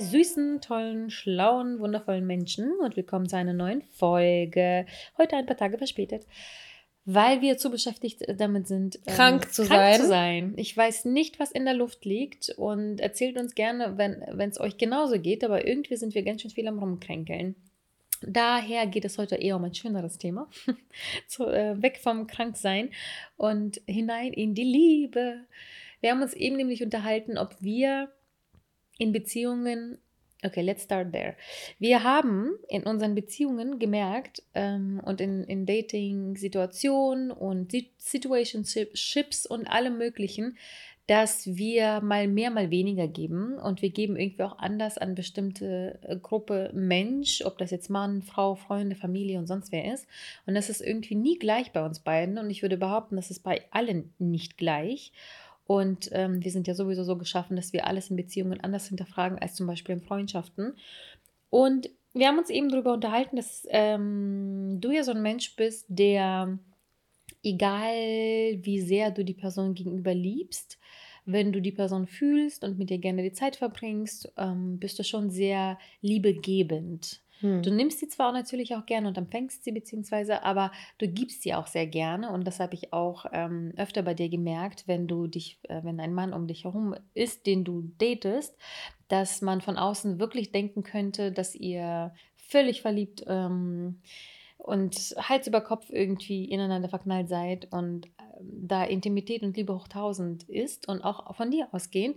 Süßen, tollen, schlauen, wundervollen Menschen und willkommen zu einer neuen Folge. Heute ein paar Tage verspätet, weil wir zu beschäftigt damit sind, ähm, Krank zu krank sein. zu sein. Ich weiß nicht, was in der Luft liegt und erzählt uns gerne, wenn es euch genauso geht, aber irgendwie sind wir ganz schön viel am Rumkränkeln. Daher geht es heute eher um ein schöneres Thema. so, äh, weg vom Kranksein und hinein in die Liebe. Wir haben uns eben nämlich unterhalten, ob wir in Beziehungen, okay, let's start there. Wir haben in unseren Beziehungen gemerkt ähm, und in, in Dating-Situationen und Sit- Situationships und allem Möglichen, dass wir mal mehr, mal weniger geben und wir geben irgendwie auch anders an bestimmte äh, Gruppe Mensch, ob das jetzt Mann, Frau, Freunde, Familie und sonst wer ist. Und das ist irgendwie nie gleich bei uns beiden und ich würde behaupten, das ist bei allen nicht gleich. Und ähm, wir sind ja sowieso so geschaffen, dass wir alles in Beziehungen anders hinterfragen als zum Beispiel in Freundschaften. Und wir haben uns eben darüber unterhalten, dass ähm, du ja so ein Mensch bist, der, egal wie sehr du die Person gegenüber liebst, wenn du die Person fühlst und mit ihr gerne die Zeit verbringst, ähm, bist du schon sehr liebegebend. Hm. Du nimmst sie zwar natürlich auch gerne und empfängst sie, beziehungsweise, aber du gibst sie auch sehr gerne. Und das habe ich auch ähm, öfter bei dir gemerkt, wenn du dich, äh, wenn ein Mann um dich herum ist, den du datest, dass man von außen wirklich denken könnte, dass ihr völlig verliebt ähm, und Hals über Kopf irgendwie ineinander verknallt seid und ähm, da Intimität und Liebe hoch tausend ist und auch von dir ausgehend.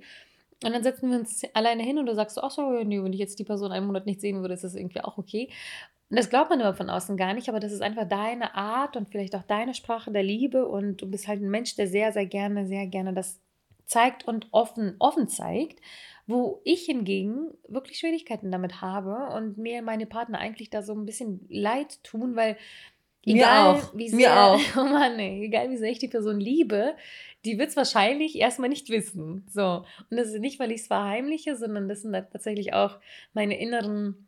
Und dann setzen wir uns alleine hin und du sagst, ach so, nee, wenn ich jetzt die Person einen Monat nicht sehen würde, ist das irgendwie auch okay. Und das glaubt man immer von außen gar nicht, aber das ist einfach deine Art und vielleicht auch deine Sprache der Liebe und du bist halt ein Mensch, der sehr, sehr gerne, sehr gerne das zeigt und offen, offen zeigt, wo ich hingegen wirklich Schwierigkeiten damit habe und mir meine Partner eigentlich da so ein bisschen leid tun, weil Mir egal auch. wie Mir sehr, auch. oh Mann, ey, egal wie sehr ich die Person liebe, die wird es wahrscheinlich erstmal nicht wissen. So. Und das ist nicht, weil ich es verheimliche, sondern das sind tatsächlich auch meine inneren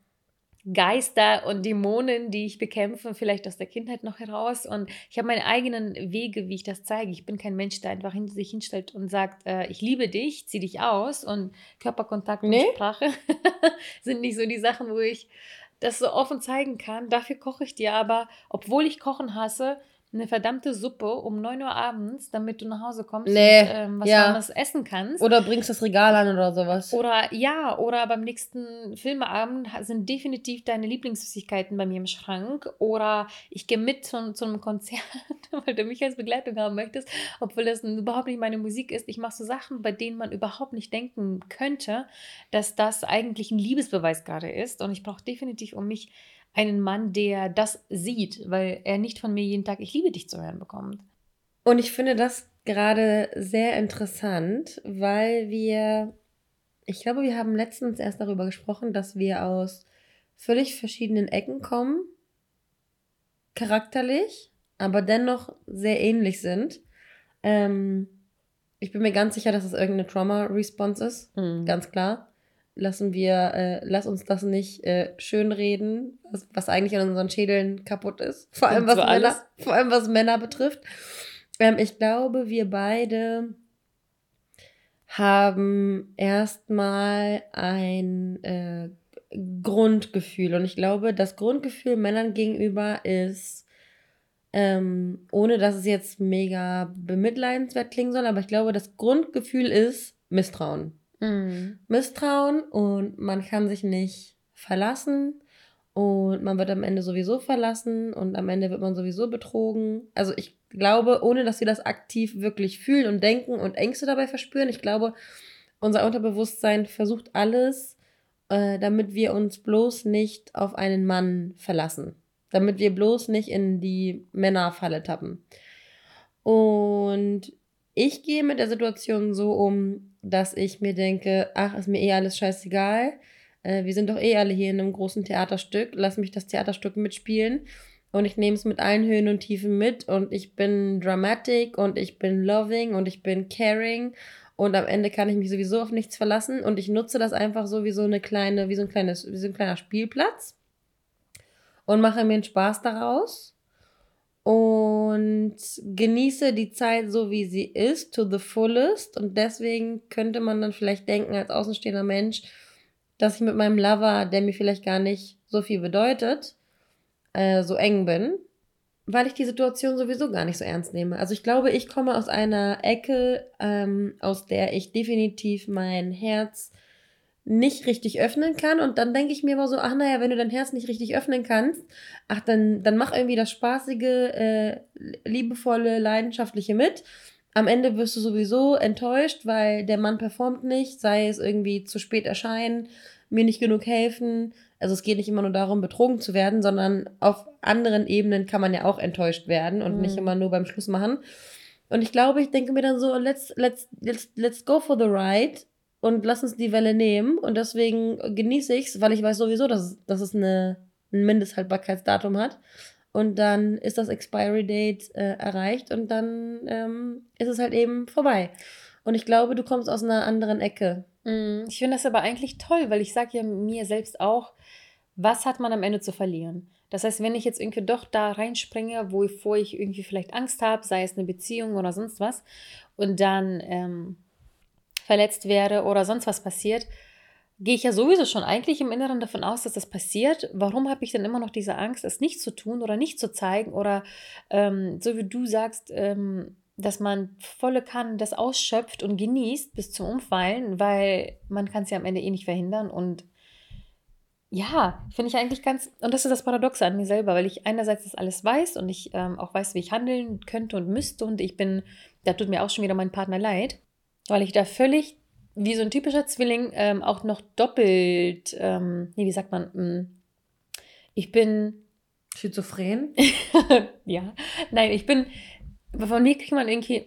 Geister und Dämonen, die ich bekämpfe, vielleicht aus der Kindheit noch heraus. Und ich habe meine eigenen Wege, wie ich das zeige. Ich bin kein Mensch, der einfach hin, sich hinstellt und sagt, äh, ich liebe dich, zieh dich aus. Und Körperkontakt Nee. und Sprache sind nicht so die Sachen, wo ich das so offen zeigen kann. Dafür koche ich dir aber, obwohl ich Kochen hasse, eine verdammte Suppe um 9 Uhr abends, damit du nach Hause kommst Nee, und ähm, was ja. Warmes essen kannst. Oder bringst das Regal an oder sowas. Oder ja, oder beim nächsten Filmeabend sind definitiv deine Lieblingssüßigkeiten bei mir im Schrank. Oder ich gehe mit zu, zu einem Konzert, weil du mich als Begleitung haben möchtest, obwohl das überhaupt nicht meine Musik ist. Ich mache so Sachen, bei denen man überhaupt nicht denken könnte, dass das eigentlich ein Liebesbeweis gerade ist. Und ich brauche definitiv um mich einen Mann, der das sieht, weil er nicht von mir jeden Tag Ich liebe dich zu hören bekommt. Und ich finde das gerade sehr interessant, weil wir, ich glaube, wir haben letztens erst darüber gesprochen, dass wir aus völlig verschiedenen Ecken kommen, charakterlich, aber dennoch sehr ähnlich sind. Ähm, ich bin mir ganz sicher, dass es irgendeine Trauma-Response ist. Ganz klar. Lassen wir, äh, lass uns das nicht äh, schönreden, was, was eigentlich in unseren Schädeln kaputt ist. Vor allem, was Männer, alles. vor allem was Männer betrifft. Ähm, ich glaube, wir beide haben erstmal ein äh, Grundgefühl. Und ich glaube, das Grundgefühl Männern gegenüber ist, ähm, ohne dass es jetzt mega bemitleidenswert klingen soll, aber ich glaube, das Grundgefühl ist Misstrauen. Mhm. Misstrauen und man kann sich nicht verlassen und man wird am Ende sowieso verlassen und am Ende wird man sowieso betrogen. Also ich glaube, ohne dass wir das aktiv wirklich fühlen und denken und Ängste dabei verspüren, ich glaube, unser Unterbewusstsein versucht alles, äh, damit wir uns bloß nicht auf einen Mann verlassen. Damit wir bloß nicht in die Männerfalle tappen. Und ich gehe mit der Situation so um, dass ich mir denke, ach, ist mir eh alles scheißegal. Äh, wir sind doch eh alle hier in einem großen Theaterstück. Lass mich das Theaterstück mitspielen. und ich nehme es mit allen Höhen und Tiefen mit und ich bin dramatic und ich bin loving und ich bin caring und am Ende kann ich mich sowieso auf nichts verlassen und ich nutze das einfach so wie so eine kleine, wie so ein kleines, wie so ein kleiner Spielplatz und mache mir einen Spaß daraus und genieße die Zeit so wie sie ist to the fullest und deswegen könnte man dann vielleicht denken als außenstehender Mensch, dass ich mit meinem Lover, der mir vielleicht gar nicht so viel bedeutet, äh, so eng bin, weil ich die Situation sowieso gar nicht so ernst nehme. Also ich glaube, ich komme aus einer Ecke, ähm, aus der ich definitiv mein Herz nicht richtig öffnen kann. Und dann denke ich mir immer so, ach naja, wenn du dein Herz nicht richtig öffnen kannst, ach dann, dann mach irgendwie das spaßige, äh, liebevolle, leidenschaftliche mit. Am Ende wirst du sowieso enttäuscht, weil der Mann performt nicht, sei es irgendwie zu spät erscheinen, mir nicht genug helfen, also es geht nicht immer nur darum, betrogen zu werden, sondern auf anderen Ebenen kann man ja auch enttäuscht werden und mhm. nicht immer nur beim Schluss machen. Und ich glaube, ich denke mir dann so, let's, let's, let's, let's go for the ride und lass uns die Welle nehmen. Und deswegen genieße ich es, weil ich weiß sowieso, dass, dass es eine, ein Mindesthaltbarkeitsdatum hat. Und dann ist das Expiry Date äh, erreicht und dann ähm, ist es halt eben vorbei. Und ich glaube, du kommst aus einer anderen Ecke. Mhm. Ich finde das aber eigentlich toll, weil ich sage ja mir selbst auch, was hat man am Ende zu verlieren? Das heißt, wenn ich jetzt irgendwie doch da reinspringe, wovor ich irgendwie vielleicht Angst habe, sei es eine Beziehung oder sonst was, und dann ähm, verletzt werde oder sonst was passiert, gehe ich ja sowieso schon eigentlich im Inneren davon aus, dass das passiert. Warum habe ich dann immer noch diese Angst, es nicht zu tun oder nicht zu zeigen oder ähm, so wie du sagst, ähm, dass man volle Kanne das ausschöpft und genießt bis zum Umfallen, weil man kann es ja am Ende eh nicht verhindern und ja, finde ich eigentlich ganz, und das ist das Paradoxe an mir selber, weil ich einerseits das alles weiß und ich ähm, auch weiß, wie ich handeln könnte und müsste und ich bin, da tut mir auch schon wieder mein Partner leid, weil ich da völlig wie so ein typischer Zwilling ähm, auch noch doppelt, ähm, nee, wie sagt man, mm, ich bin schizophren. ja, nein, ich bin, von mir kriegt man irgendwie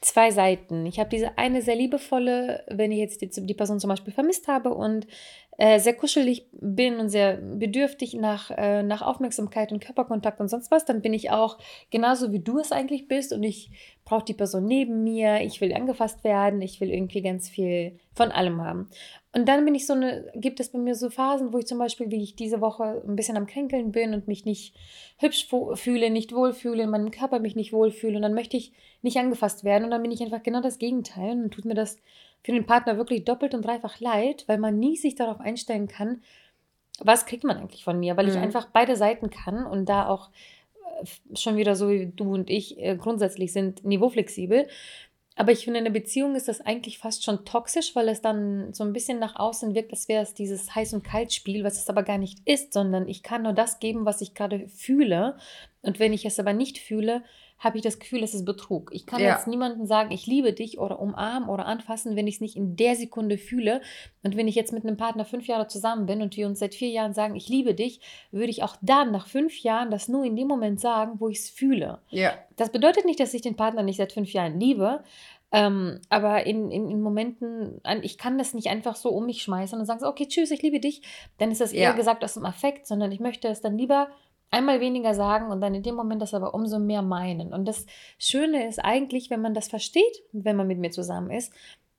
zwei Seiten. Ich habe diese eine sehr liebevolle, wenn ich jetzt die, die Person zum Beispiel vermisst habe und äh, sehr kuschelig bin und sehr bedürftig nach, äh, nach Aufmerksamkeit und Körperkontakt und sonst was, dann bin ich auch genauso wie du es eigentlich bist. Und ich brauche die Person neben mir, ich will angefasst werden, ich will irgendwie ganz viel von allem haben. Und dann bin ich so eine, gibt es bei mir so Phasen, wo ich zum Beispiel, wie ich diese Woche ein bisschen am Kränkeln bin und mich nicht hübsch fühle, nicht wohlfühle, in meinem Körper mich nicht wohlfühle. Und dann möchte ich nicht angefasst werden. Und dann bin ich einfach genau das Gegenteil. Und dann tut mir das für den Partner wirklich doppelt und dreifach leid, weil man nie sich darauf einstellen kann, was kriegt man eigentlich von mir, weil mhm. ich einfach beide Seiten kann und da auch äh, schon wieder so wie du und ich äh, grundsätzlich sind niveauflexibel. Aber ich finde, in einer Beziehung ist das eigentlich fast schon toxisch, weil es dann so ein bisschen nach außen wirkt, als wäre es dieses Heiß- und Kalt-Spiel, was es aber gar nicht ist, sondern ich kann nur das geben, was ich gerade fühle. Und wenn ich es aber nicht fühle, habe ich das Gefühl, es ist Betrug. Ich kann ja. jetzt niemandem sagen, ich liebe dich oder umarmen oder anfassen, wenn ich es nicht in der Sekunde fühle. Und wenn ich jetzt mit einem Partner fünf Jahre zusammen bin und wir uns seit vier Jahren sagen, ich liebe dich, würde ich auch dann nach fünf Jahren das nur in dem Moment sagen, wo ich es fühle. Ja. Das bedeutet nicht, dass ich den Partner nicht seit fünf Jahren liebe. Ähm, aber in, in, in, Momenten, ich kann das nicht einfach so um mich schmeißen und sagen, okay, tschüss, ich liebe dich. Dann ist das eher ja. gesagt aus dem Affekt, sondern ich möchte es dann lieber einmal weniger sagen und dann in dem Moment das aber umso mehr meinen. Und das Schöne ist eigentlich, wenn man das versteht, wenn man mit mir zusammen ist,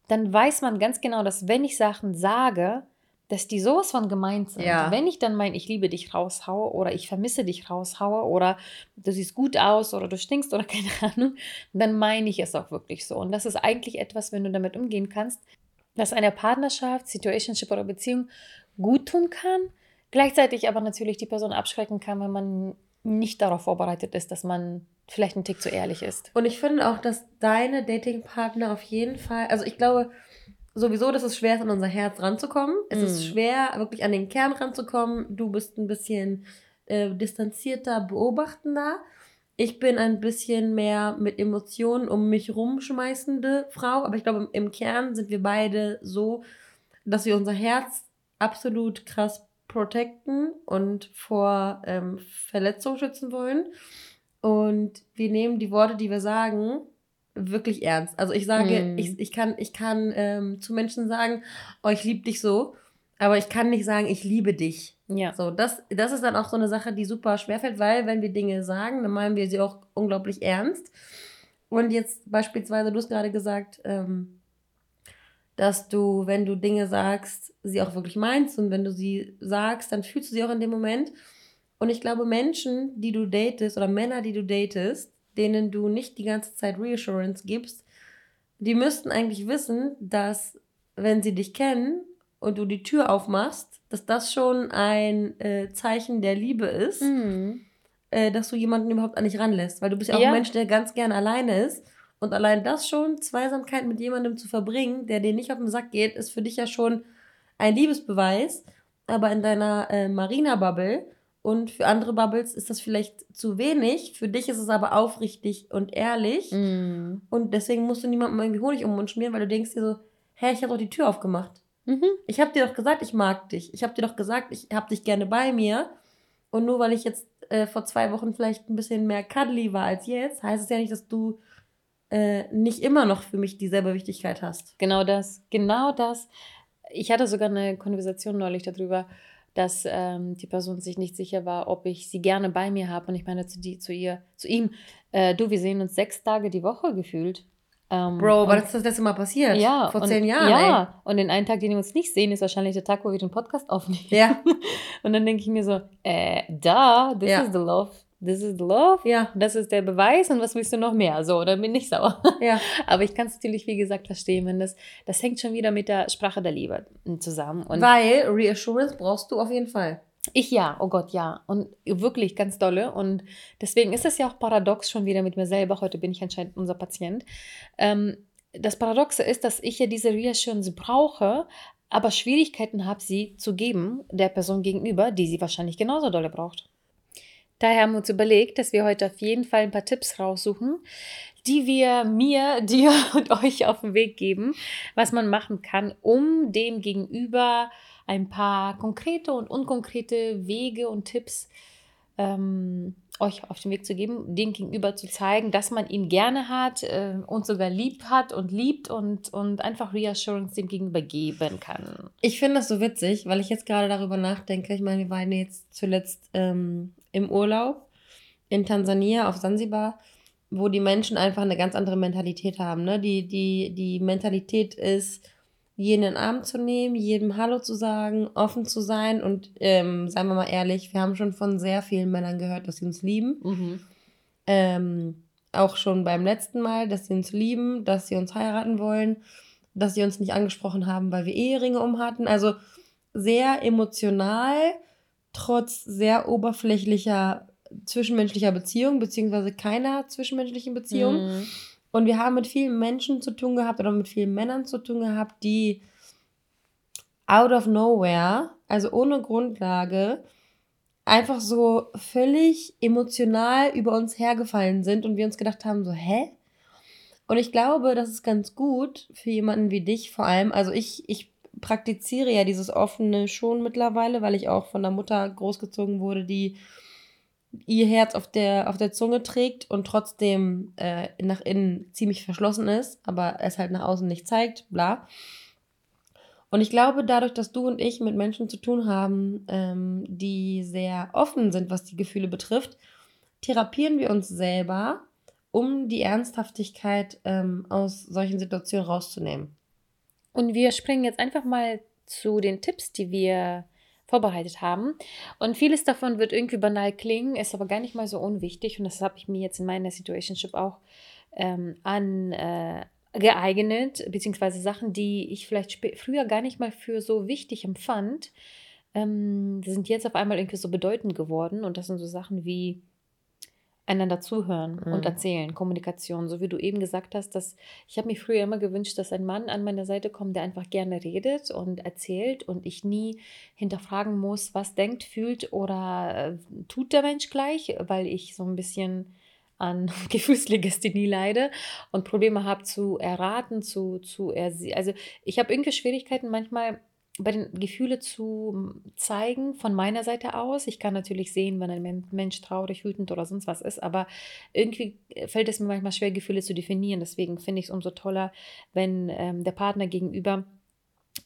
dann weiß man ganz genau, dass wenn ich Sachen sage, dass die sowas von gemeint sind. Ja. Wenn ich dann mein Ich liebe dich raushaue oder ich vermisse dich raushaue oder du siehst gut aus oder du stinkst oder keine Ahnung, dann meine ich es auch wirklich so. Und das ist eigentlich etwas, wenn du damit umgehen kannst, dass eine Partnerschaft, Situationship oder Beziehung gut tun kann, Gleichzeitig aber natürlich die Person abschrecken kann, wenn man nicht darauf vorbereitet ist, dass man vielleicht einen Tick zu ehrlich ist. Und ich finde auch, dass deine Datingpartner auf jeden Fall, also ich glaube sowieso, dass es schwer ist, an unser Herz ranzukommen. Es mm. ist schwer, wirklich an den Kern ranzukommen. Du bist ein bisschen äh, distanzierter, beobachtender. Ich bin ein bisschen mehr mit Emotionen um mich rumschmeißende Frau, aber ich glaube, im Kern sind wir beide so, dass wir unser Herz absolut krass protecten und vor ähm, Verletzung schützen wollen. Und wir nehmen die Worte, die wir sagen, wirklich ernst. Also ich sage, mm. ich, ich kann, ich kann ähm, zu Menschen sagen, oh, ich liebe dich so. aber ich kann nicht sagen, ich liebe dich. Ja. So, das, das ist dann auch so eine Sache, die super schwerfällt, weil wenn wir Dinge sagen, dann meinen wir sie auch unglaublich ernst. Und jetzt beispielsweise, du hast gerade gesagt, ähm, dass du, wenn du Dinge sagst, sie auch wirklich meinst und wenn du sie sagst, dann fühlst du sie auch in dem Moment. Und ich glaube, Menschen, die du datest oder Männer, die du datest, denen du nicht die ganze Zeit Reassurance gibst, die müssten eigentlich wissen, dass wenn sie dich kennen und du die Tür aufmachst, dass das schon ein äh, Zeichen der Liebe ist, Mhm. äh, dass du jemanden überhaupt an dich ranlässt. Weil du bist ja auch Ja. ein Mensch, der ganz gern alleine ist. Und allein das schon, Zweisamkeit mit jemandem zu verbringen, der dir nicht auf den Sack geht, ist für dich ja schon ein Liebesbeweis. Aber in deiner äh, Marina-Bubble und für andere Bubbles ist das vielleicht zu wenig. Für dich ist es aber aufrichtig und ehrlich. Mhm. Und deswegen musst du niemandem irgendwie Honig um den Mund schmieren, weil du denkst dir so, hä, ich habe doch die Tür aufgemacht. Mhm. Ich habe dir doch gesagt, ich mag dich. Ich habe dir doch gesagt, ich habe dich gerne bei mir. Und nur weil ich jetzt äh, vor zwei Wochen vielleicht ein bisschen mehr cuddly war als jetzt, heißt es ja nicht, dass du äh, nicht immer noch für mich dieselbe Wichtigkeit hast. Genau das, genau das. Ich hatte sogar eine Konversation neulich darüber, dass ähm, die Person sich nicht sicher war, ob ich sie gerne bei mir habe. Und ich meine zu, die, zu ihr, zu ihm, äh, du, wir sehen uns sechs Tage die Woche gefühlt. Ähm, Bro, aber das das letzte Mal passiert. ja, Vor und, zehn Jahren, Ja, und den einen Tag, den wir uns nicht sehen, ist wahrscheinlich der Tag, wo wir den Podcast aufnehmen. ey. Ja, Und dann denke ich mir so, äh, da, this Ja. is the love. This is the love. ja, Das ist der Beweis und was willst du noch mehr? So, dann bin ich sauer. ja. Aber ich kann es natürlich, wie gesagt, verstehen, wenn das, das hängt schon wieder mit der Sprache der Liebe zusammen. Und Weil Reassurance brauchst du auf jeden Fall. ich ja, oh Gott, ja. Und wirklich ganz dolle. Und deswegen ist es ja auch paradox schon wieder mit mir selber. Heute bin ich anscheinend unser Patient. Ähm, das Paradoxe ist, dass ich ja diese Reassurance brauche, aber Schwierigkeiten habe, sie zu geben der Person gegenüber, die sie wahrscheinlich genauso dolle braucht. Daher haben wir uns überlegt, dass wir heute auf jeden Fall ein paar Tipps raussuchen, die wir mir, dir und euch auf den Weg geben, was man machen kann, um dem Gegenüber ein paar konkrete und unkonkrete Wege und Tipps ähm, euch auf den Weg zu geben, dem Gegenüber zu zeigen, dass man ihn gerne hat äh, und sogar lieb hat und liebt und, und einfach Reassurance dem Gegenüber geben kann. Ich finde das so witzig, weil ich jetzt gerade darüber nachdenke. Ich meine, wir waren jetzt zuletzt ähm, im Urlaub in Tansania auf Sansibar, wo die Menschen einfach eine ganz andere Mentalität haben. Ne? Die, die, die Mentalität ist, jeden in den Arm zu nehmen, jedem Hallo zu sagen, offen zu sein und ähm, seien wir mal ehrlich, wir haben schon von sehr vielen Männern gehört, dass sie uns lieben. Ähm, auch schon beim letzten Mal, dass sie uns lieben, dass sie uns heiraten wollen, dass sie uns nicht angesprochen haben, weil wir Eheringe um hatten. Also sehr emotional, trotz sehr oberflächlicher zwischenmenschlicher Beziehung, beziehungsweise keiner zwischenmenschlichen Beziehung. Mhm. Und wir haben mit vielen Menschen zu tun gehabt oder mit vielen Männern zu tun gehabt, die out of nowhere, also ohne Grundlage, einfach so völlig emotional über uns hergefallen sind und wir uns gedacht haben, so, hä? Und ich glaube, das ist ganz gut für jemanden wie dich vor allem. Also ich, ich praktiziere ja dieses Offene schon mittlerweile, weil ich auch von der Mutter großgezogen wurde, die ihr Herz auf der, auf der Zunge trägt und trotzdem äh, nach innen ziemlich verschlossen ist, aber es halt nach außen nicht zeigt, bla. Und ich glaube, dadurch, dass du und ich mit Menschen zu tun haben, ähm, die sehr offen sind, was die Gefühle betrifft, therapieren wir uns selber, um die Ernsthaftigkeit ähm, aus solchen Situationen rauszunehmen. Und wir springen jetzt einfach mal zu den Tipps, die wir vorbereitet haben. Und vieles davon wird irgendwie banal klingen, ist aber gar nicht mal so unwichtig. Und das habe ich mir jetzt in meiner Situationship auch ähm, an, äh, geeignet, beziehungsweise Sachen, die ich vielleicht früher gar nicht mal für so wichtig empfand, ähm, sind jetzt auf einmal irgendwie so bedeutend geworden. Und das sind so Sachen wie einander zuhören Mhm. und erzählen, Kommunikation, so wie du eben gesagt hast, dass ich habe mir früher immer gewünscht, dass ein Mann an meiner Seite kommt, der einfach gerne redet und erzählt und ich nie hinterfragen muss, was denkt, fühlt oder äh, tut der Mensch gleich, weil ich so ein bisschen an Gefühlslegasthenie leide und Probleme habe zu erraten, zu, zu erse also ich habe irgendwie Schwierigkeiten manchmal bei den Gefühle zu zeigen von meiner Seite aus. Ich kann natürlich sehen, wenn ein Men- Mensch traurig, wütend oder sonst was ist, aber irgendwie fällt es mir manchmal schwer, Gefühle zu definieren. Deswegen finde ich es umso toller, wenn ähm, der Partner gegenüber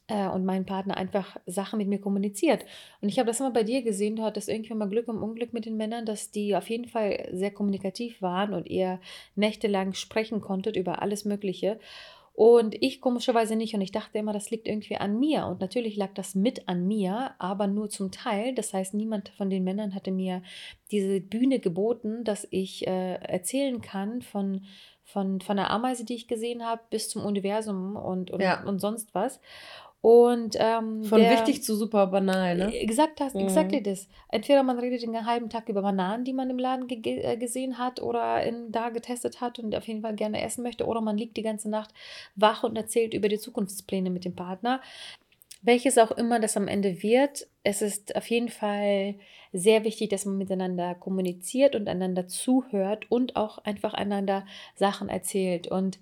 äh, und mein Partner einfach Sachen mit mir kommuniziert. Und ich habe das immer bei dir gesehen, du hattest irgendwann mal Glück und Unglück mit den Männern, dass die auf jeden Fall sehr kommunikativ waren und ihr nächtelang sprechen konntet über alles Mögliche. Und ich komischerweise nicht. Und ich dachte immer, das liegt irgendwie an mir. Und natürlich lag das mit an mir, aber nur zum Teil. Das heißt, niemand von den Männern hatte mir diese Bühne geboten, dass ich äh, erzählen kann von, von, von der Ameise, die ich gesehen habe, bis zum Universum und, und, ja. und sonst was. Und ähm, von der, wichtig zu super banal, ne? Exakt das, mhm. exactly das. Entweder man redet den halben Tag über Bananen, die man im Laden ge äh, gesehen hat oder in, da getestet hat und auf jeden Fall gerne essen möchte, oder man liegt die ganze Nacht wach und erzählt über die Zukunftspläne mit dem Partner. Welches auch immer das am Ende wird, es ist auf jeden Fall sehr wichtig, dass man miteinander kommuniziert und einander zuhört und auch einfach einander Sachen erzählt. Und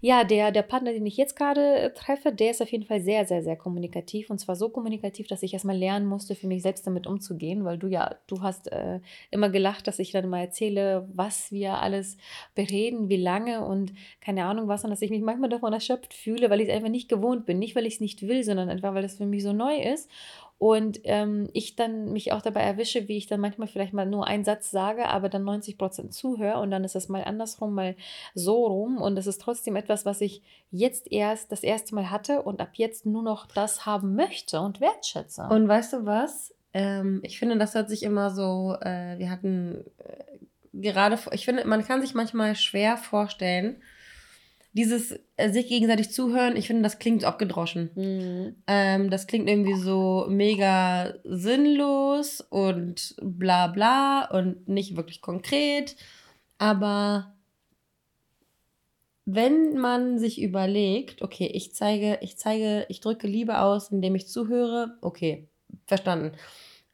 ja, der, der Partner, den ich jetzt gerade äh, treffe, der ist auf jeden Fall sehr, sehr, sehr kommunikativ. Und zwar so kommunikativ, dass ich erstmal lernen musste, für mich selbst damit umzugehen, weil du ja, du hast äh, immer gelacht, dass ich dann mal erzähle, was wir alles bereden, wie lange und keine Ahnung was, und dass ich mich manchmal davon erschöpft fühle, weil ich es einfach nicht gewohnt bin. Nicht, weil ich es nicht will, sondern einfach, weil es für mich so neu ist. Und ähm, ich dann mich auch dabei erwische, wie ich dann manchmal vielleicht mal nur einen Satz sage, aber dann 90 Prozent zuhöre und dann ist es mal andersrum, mal so rum. Und es ist trotzdem etwas, was ich jetzt erst das erste Mal hatte und ab jetzt nur noch das haben möchte und wertschätze. Und weißt du was? Ähm, ich finde, das hört sich immer so, äh, wir hatten äh, gerade, ich finde, man kann sich manchmal schwer vorstellen, dieses äh, sich gegenseitig zuhören, ich finde, das klingt abgedroschen. Mhm. Ähm, das klingt irgendwie so mega sinnlos und bla bla und nicht wirklich konkret. Aber wenn man sich überlegt, okay, ich zeige, ich zeige, ich drücke Liebe aus, indem ich zuhöre, okay, verstanden.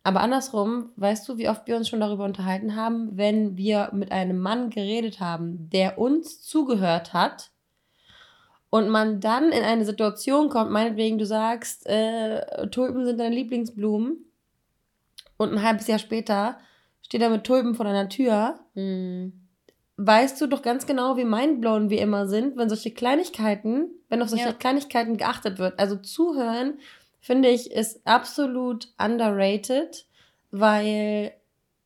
Aber andersrum, weißt du, wie oft wir uns schon darüber unterhalten haben, wenn wir mit einem Mann geredet haben, der uns zugehört hat, und man dann in eine Situation kommt, meinetwegen du sagst, äh, Tulpen sind deine Lieblingsblumen und ein halbes Jahr später steht er mit Tulpen vor deiner Tür, mhm. weißt du doch ganz genau, wie mindblown wir immer sind, wenn solche Kleinigkeiten, wenn auf solche ja. Kleinigkeiten geachtet wird. Also zuhören, finde ich, ist absolut underrated, weil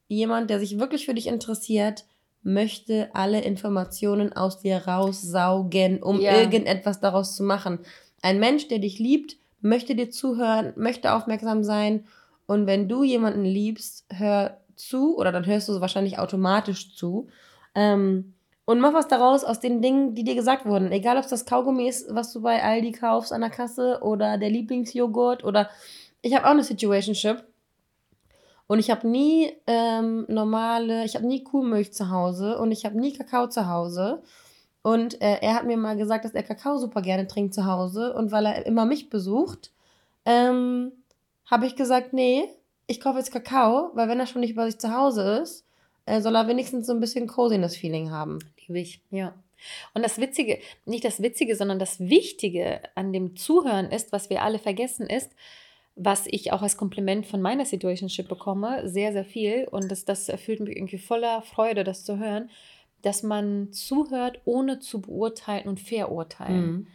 jemand, der sich wirklich für dich interessiert, möchte alle Informationen aus dir raussaugen, um ja. irgendetwas daraus zu machen. Ein Mensch, der dich liebt, möchte dir zuhören, möchte aufmerksam sein. Und wenn du jemanden liebst, hör zu, oder dann hörst du wahrscheinlich automatisch zu. Ähm, und mach was daraus aus den Dingen, die dir gesagt wurden. Egal, ob es das Kaugummi ist, was du bei Aldi kaufst an der Kasse, oder der Lieblingsjoghurt, oder ich habe auch eine Situationship. Und ich habe nie ähm, normale, ich habe nie Kuhmilch zu Hause und ich habe nie Kakao zu Hause. Und äh, er hat mir mal gesagt, dass er Kakao super gerne trinkt zu Hause. Und weil er immer mich besucht, ähm, habe ich gesagt, nee, ich kaufe jetzt Kakao, weil wenn er schon nicht bei sich zu Hause ist, äh, soll er wenigstens so ein bisschen Coziness-Feeling haben. Liebe ich, ja. Und das Witzige, nicht das Witzige, sondern das Wichtige an dem Zuhören ist, was wir alle vergessen, ist, was ich auch als Kompliment von meiner Situationship bekomme, sehr, sehr viel. Und das, das erfüllt mich irgendwie voller Freude, das zu hören, dass man zuhört, ohne zu beurteilen und verurteilen. Mhm.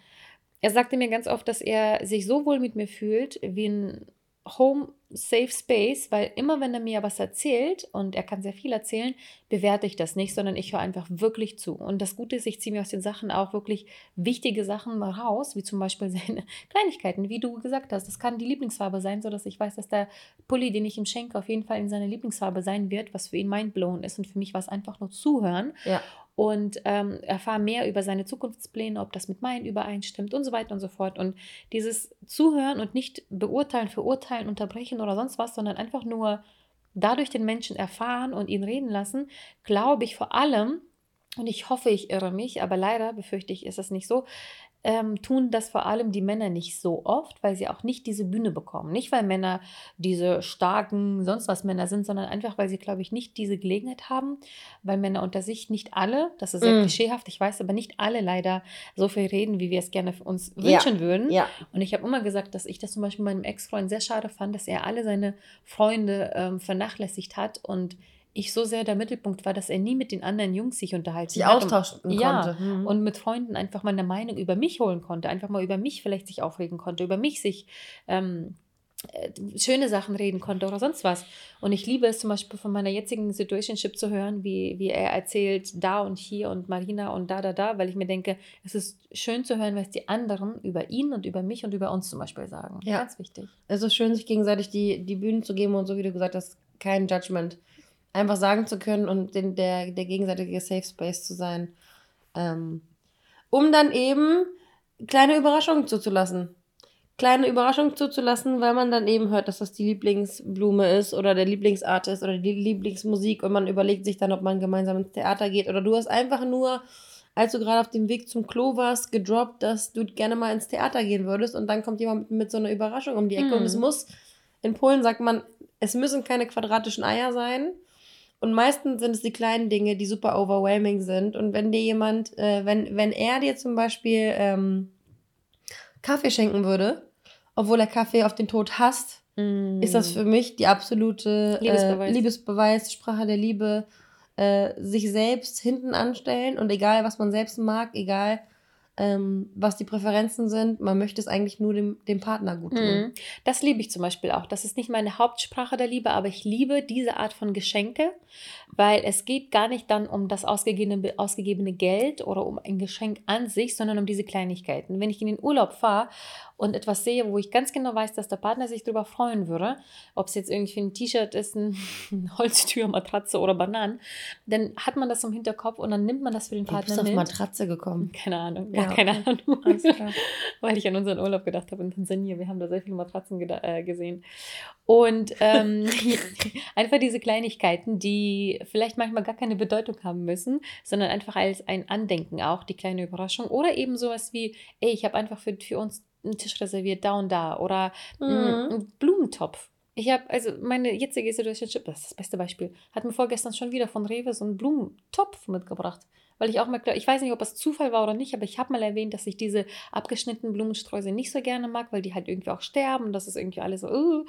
Er sagte mir ganz oft, dass er sich so wohl mit mir fühlt, wie ein Home Safe Space, weil immer wenn er mir was erzählt und er kann sehr viel erzählen, bewerte ich das nicht, sondern ich höre einfach wirklich zu. Und das Gute ist, ich ziehe mir aus den Sachen auch wirklich wichtige Sachen raus, wie zum Beispiel seine Kleinigkeiten, wie du gesagt hast. Das kann die Lieblingsfarbe sein, sodass ich weiß, dass der Pulli, den ich ihm schenke, auf jeden Fall in seiner Lieblingsfarbe sein wird, was für ihn mindblown ist. Und für mich war es einfach nur zuhören. Ja und ähm, erfahre mehr über seine Zukunftspläne, ob das mit meinen übereinstimmt und so weiter und so fort. Und dieses Zuhören und nicht beurteilen, verurteilen, unterbrechen oder sonst was, sondern einfach nur dadurch den Menschen erfahren und ihn reden lassen, glaube ich vor allem, und ich hoffe, ich irre mich, aber leider befürchte ich, ist es nicht so, ähm, tun das vor allem die Männer nicht so oft, weil sie auch nicht diese Bühne bekommen. Nicht, weil Männer diese starken, sonst was Männer sind, sondern einfach, weil sie, glaube ich, nicht diese Gelegenheit haben, weil Männer unter sich nicht alle, das ist sehr mm. klischeehaft, ich weiß, aber nicht alle leider so viel reden, wie wir es gerne für uns wünschen ja. würden. Ja. Und ich habe immer gesagt, dass ich das zum Beispiel meinem Ex-Freund sehr schade fand, dass er alle seine Freunde ähm, vernachlässigt hat und ich so sehr der Mittelpunkt war, dass er nie mit den anderen Jungs sich unterhalten Sich hat. austauschen und, ja, konnte. Mhm. und mit Freunden einfach mal eine Meinung über mich holen konnte, einfach mal über mich vielleicht sich aufregen konnte, über mich sich ähm, äh, schöne Sachen reden konnte oder sonst was. Und ich liebe es zum Beispiel von meiner jetzigen Situationship zu hören, wie, wie er erzählt, da und hier und Marina und da, da, da, weil ich mir denke, es ist schön zu hören, was die anderen über ihn und über mich und über uns zum Beispiel sagen. Ja. Ganz wichtig. Es ist schön, sich gegenseitig die, die Bühnen zu geben und so wie du gesagt hast, kein Judgment. Einfach sagen zu können und den, der, der gegenseitige Safe Space zu sein. Ähm, um dann eben kleine Überraschungen zuzulassen. Kleine Überraschungen zuzulassen, weil man dann eben hört, dass das die Lieblingsblume ist oder der Lieblingsartist oder die Lieblingsmusik und man überlegt sich dann, ob man gemeinsam ins Theater geht oder du hast einfach nur, als du gerade auf dem Weg zum Klo warst, gedroppt, dass du gerne mal ins Theater gehen würdest und dann kommt jemand mit, so einer Überraschung um die Ecke und Mhm. es muss, in Polen sagt man, es müssen keine quadratischen Eier sein. Und meistens sind es die kleinen Dinge, die super overwhelming sind. Und wenn dir jemand, äh, wenn, wenn er dir zum Beispiel ähm, Kaffee schenken würde, obwohl er Kaffee auf den Tod hasst, ist das für mich die absolute Mhm. Liebesbeweis. Äh, Liebesbeweis, Sprache der Liebe, äh, sich selbst hinten anstellen und egal, was man selbst mag, egal, ähm, was die Präferenzen sind, man möchte es eigentlich nur dem, dem Partner gut tun. Mhm. Das liebe ich zum Beispiel auch. Das ist nicht meine Hauptsprache der Liebe, aber ich liebe diese Art von Geschenke, weil es geht gar nicht dann um das ausgegebene, ausgegebene Geld oder um ein Geschenk an sich, sondern um diese Kleinigkeiten. Wenn ich in den Urlaub fahre und etwas sehe, wo ich ganz genau weiß, dass der Partner sich darüber freuen würde, ob es jetzt irgendwie ein T-Shirt ist, ein Holztür, Matratze oder Bananen, dann hat man das im Hinterkopf und dann nimmt man das für den Du bist Partner auf mit. Matratze gekommen. Keine Ahnung, Ja, ja, keine okay. Ahnung. Alles klar. Weil ich an unseren Urlaub gedacht habe in Tansania. Wir haben da sehr viele Matratzen äh, gesehen. Und ähm, einfach diese Kleinigkeiten, die vielleicht manchmal gar keine Bedeutung haben müssen, sondern einfach als ein Andenken auch, die kleine Überraschung. Oder eben sowas wie, ey, ich habe einfach für, für uns einen Tisch reserviert, da und da. Oder Mhm. einen Blumentopf. Ich habe, also meine jetzige Situation, das ist das beste Beispiel, hat mir vorgestern schon wieder von Rewe so einen Blumentopf mitgebracht. Weil ich auch mal, ich weiß nicht, ob es Zufall war oder nicht, aber ich habe mal erwähnt, dass ich diese abgeschnittenen Blumensträuße nicht so gerne mag, weil die halt irgendwie auch sterben. Das ist irgendwie alles so. Uh.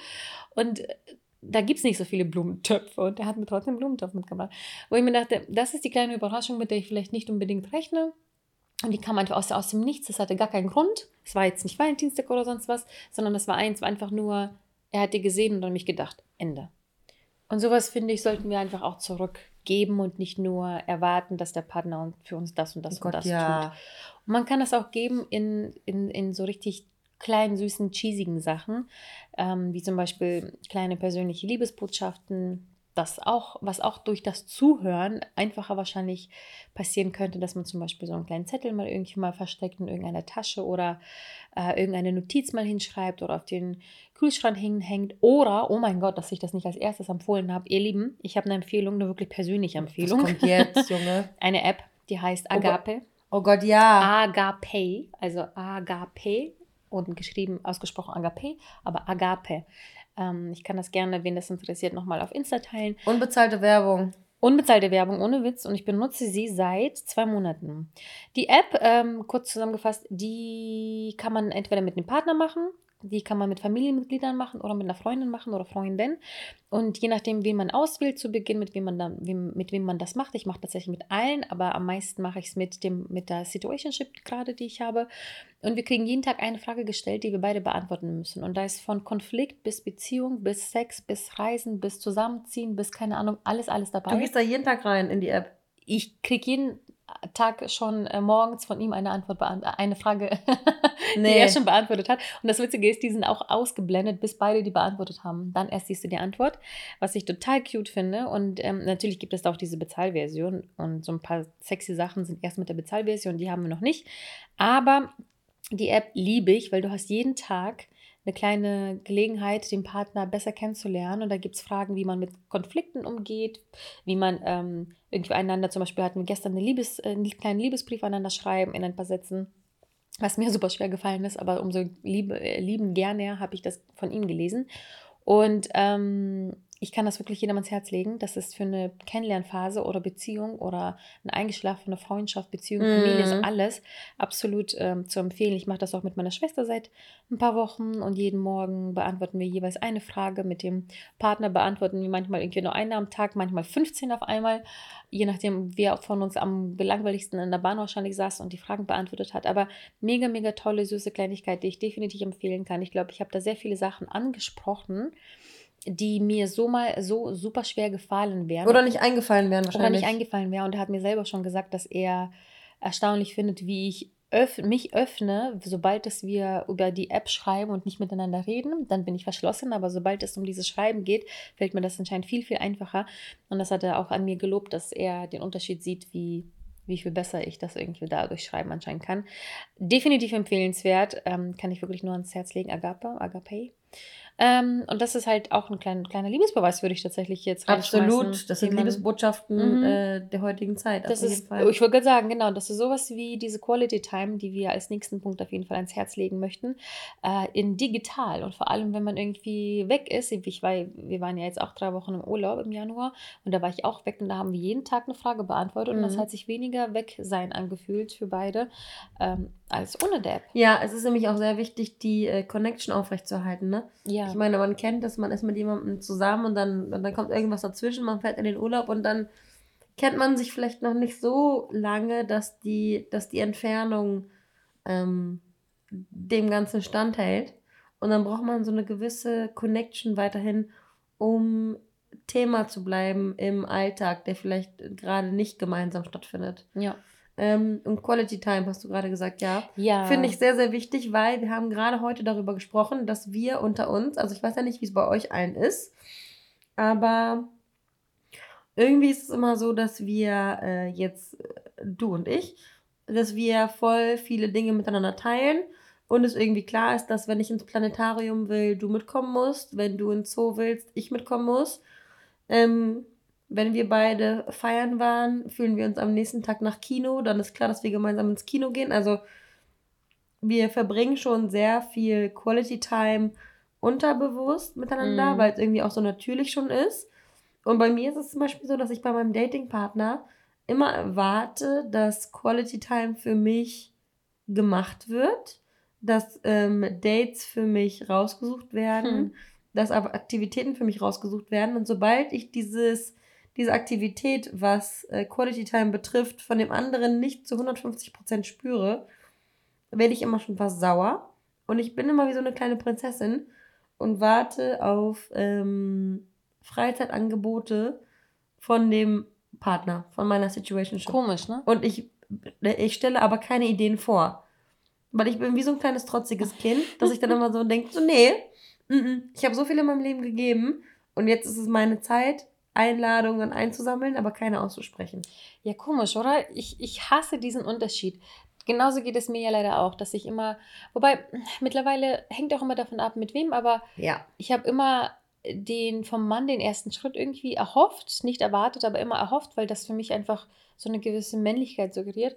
Und äh, da gibt es nicht so viele Blumentöpfe und der hat mir trotzdem einen Blumentopf mitgebracht. Wo ich mir dachte, das ist die kleine Überraschung, mit der ich vielleicht nicht unbedingt rechne. Und die kam einfach aus, aus dem Nichts. Das hatte gar keinen Grund. Es war jetzt nicht Valentinstag oder sonst was, sondern das war eins, war einfach nur, er hat die gesehen und an mich gedacht. Ende. Und sowas, finde ich, sollten wir einfach auch zurückgeben und nicht nur erwarten, dass der Partner für uns das und das Oh und Gott, das ja. tut. Und man kann das auch geben in, in, in so richtig kleinen, süßen, cheesigen Sachen, ähm, wie zum Beispiel kleine persönliche Liebesbotschaften, das auch, was auch durch das Zuhören einfacher wahrscheinlich passieren könnte, dass man zum Beispiel so einen kleinen Zettel mal irgendwie mal versteckt in irgendeiner Tasche oder äh, irgendeine Notiz mal hinschreibt oder auf den Kühlschrank hinhängt oder, oh mein Gott, dass ich das nicht als erstes empfohlen habe. Ihr Lieben, ich habe eine Empfehlung, eine wirklich persönliche Empfehlung. kommt jetzt, Junge? Eine App, die heißt Oh. Agape. Oh Gott, ja. Agape, also Agape und geschrieben, ausgesprochen Agape, aber Agape. Ähm, ich kann das gerne, wen das interessiert, nochmal auf Insta teilen. Unbezahlte Werbung. Unbezahlte Werbung ohne Witz und ich benutze sie seit zwei Monaten. Die App, ähm, kurz zusammengefasst, die kann man entweder mit einem Partner machen, die kann man mit Familienmitgliedern machen oder mit einer Freundin machen oder Freundin. Und je nachdem, wen man auswählt zu Beginn, mit wem man, dann, wem, mit wem man das macht, ich mache tatsächlich mit allen, aber am meisten mache ich es mit, dem, mit der Situationship gerade, die ich habe. Und wir kriegen jeden Tag eine Frage gestellt, die wir beide beantworten müssen. Und da ist von Konflikt bis Beziehung, bis Sex, bis Reisen, bis Zusammenziehen, bis keine Ahnung, alles, alles dabei Du gehst da jeden Tag rein in die App. ich kriege jeden Tag schon äh, morgens von ihm eine Antwort beant- eine Frage, die Nee. er schon beantwortet hat. Und das Witzige ist, die sind auch ausgeblendet, bis beide die beantwortet haben. Dann erst siehst du die Antwort, was ich total cute finde. Und ähm, natürlich gibt es da auch diese Bezahlversion und so ein paar sexy Sachen sind erst mit der Bezahlversion, die haben wir noch nicht. Aber die App liebe ich, weil du hast jeden Tag eine kleine Gelegenheit, den Partner besser kennenzulernen. Und da gibt es Fragen, wie man mit Konflikten umgeht, wie man ähm, irgendwie einander, zum Beispiel hatten gestern eine Liebes, äh, einen kleinen Liebesbrief aneinander schreiben in ein paar Sätzen, was mir super schwer gefallen ist, aber umso liebe, äh, lieben gerne habe ich das von ihm gelesen. Und ähm, ich kann das wirklich jedem ans Herz legen. Das ist für eine Kennenlernphase oder Beziehung oder eine eingeschlafene Freundschaft, Beziehung, Familie, ist Mhm. alles absolut ähm, zu empfehlen. Ich mache das auch mit meiner Schwester seit ein paar Wochen und jeden Morgen beantworten wir jeweils eine Frage. Mit dem Partner beantworten wir manchmal irgendwie nur eine am Tag, manchmal 15 auf einmal, je nachdem, wer von uns am belangweiligsten in der Bahn wahrscheinlich saß und die Fragen beantwortet hat. Aber mega, mega tolle, süße Kleinigkeit, die ich definitiv empfehlen kann. Ich glaube, ich habe da sehr viele Sachen angesprochen, die mir so mal so super schwer gefallen wären. Oder nicht eingefallen wären Oder wahrscheinlich. nicht eingefallen wäre. Und er hat mir selber schon gesagt, dass er erstaunlich findet, wie ich öff mich öffne, sobald es wir über die App schreiben und nicht miteinander reden, dann bin ich verschlossen, aber sobald es um dieses Schreiben geht, fällt mir das anscheinend viel, viel einfacher. Und das hat er auch an mir gelobt, dass er den Unterschied sieht, wie, wie viel besser ich das irgendwie dadurch schreiben anscheinend kann. Definitiv empfehlenswert, ähm, kann ich wirklich nur ans Herz legen, Agape, Agape. Ähm, und das ist halt auch ein kleiner, kleiner Liebesbeweis, würde ich tatsächlich jetzt Absolut. Das sind Liebesbotschaften Mhm. äh, der heutigen Zeit. das ist, Fall. ich wollte gerade sagen, genau, das ist sowas wie diese Quality Time, die wir als nächsten Punkt auf jeden Fall ans Herz legen möchten, äh, in digital und vor allem, wenn man irgendwie weg ist. Ich war, wir waren ja jetzt auch drei Wochen im Urlaub im Januar und da war ich auch weg und da haben wir jeden Tag eine Frage beantwortet und das Mhm. hat sich weniger weg sein angefühlt für beide ähm, als ohne der App. ja, es ist nämlich auch sehr wichtig, die äh, Connection aufrechtzuerhalten. Ne? Ja, Ich meine, man kennt das, man ist mit jemandem zusammen und dann, und dann kommt irgendwas dazwischen, man fährt in den Urlaub und dann kennt man sich vielleicht noch nicht so lange, dass die, dass die Entfernung ähm, dem Ganzen standhält. Und dann braucht man so eine gewisse Connection weiterhin, um Thema zu bleiben im Alltag, der vielleicht gerade nicht gemeinsam stattfindet. ja, Ähm, und Quality Time hast du gerade gesagt, ja. ja. Finde ich sehr, sehr wichtig, weil wir haben gerade heute darüber gesprochen, dass wir unter uns, also ich weiß ja nicht, wie es bei euch allen ist, aber irgendwie ist es immer so, dass wir äh, jetzt, äh, du und ich, dass wir voll viele Dinge miteinander teilen und es irgendwie klar ist, dass wenn ich ins Planetarium will, du mitkommen musst, wenn du ins Zoo willst, ich mitkommen muss. Ähm, wenn wir beide feiern waren, fühlen wir uns am nächsten Tag nach Kino, dann ist klar, dass wir gemeinsam ins Kino gehen. Also wir verbringen schon sehr viel Quality Time unterbewusst miteinander, Mhm. weil es irgendwie auch so natürlich schon ist. Und bei mir ist es zum Beispiel so, dass ich bei meinem Datingpartner immer erwarte, dass Quality Time für mich gemacht wird, dass ähm, Dates für mich rausgesucht werden, Hm. dass aber Aktivitäten für mich rausgesucht werden. Und sobald ich dieses, diese Aktivität, was äh, Quality Time betrifft, von dem anderen nicht zu 150% spüre, werde ich immer schon fast sauer. Und ich bin immer wie so eine kleine Prinzessin und warte auf ähm, Freizeitangebote von dem Partner, von meiner Situation. komisch, ne? Und ich, ich stelle aber keine Ideen vor. Weil ich bin wie so ein kleines trotziges Kind, dass ich dann immer so denke, so nee, mm, mm, ich habe so viel in meinem Leben gegeben und jetzt ist es meine Zeit, Einladungen einzusammeln, aber keine auszusprechen. Ja, komisch, oder? Ich, ich hasse diesen Unterschied. Genauso geht es mir ja leider auch, dass ich immer, wobei mittlerweile hängt auch immer davon ab, mit wem, aber Ja. ich habe immer den vom Mann den ersten Schritt irgendwie erhofft, nicht erwartet, aber immer erhofft, weil das für mich einfach so eine gewisse Männlichkeit suggeriert.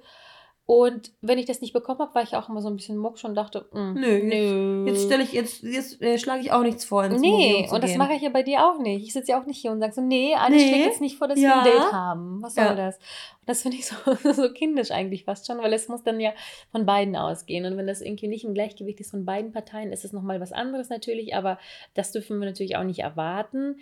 Und wenn ich das nicht bekommen habe, war ich auch immer so ein bisschen mucksch und dachte, mm, Nö, nö. Jetzt stelle ich, jetzt, jetzt äh, schlage ich auch nichts vor, ins Nee, und das mache ich ja bei dir auch nicht. Ich sitze ja auch nicht hier und sage so, nee, Anni, Nee, schlägt jetzt nicht vor, dass ja. wir ein Date haben. Was soll Ja. das? Und das finde ich so, so kindisch eigentlich fast schon, weil es muss dann ja von beiden ausgehen. Und wenn das irgendwie nicht im Gleichgewicht ist von beiden Parteien, ist es nochmal was anderes natürlich, aber das dürfen wir natürlich auch nicht erwarten.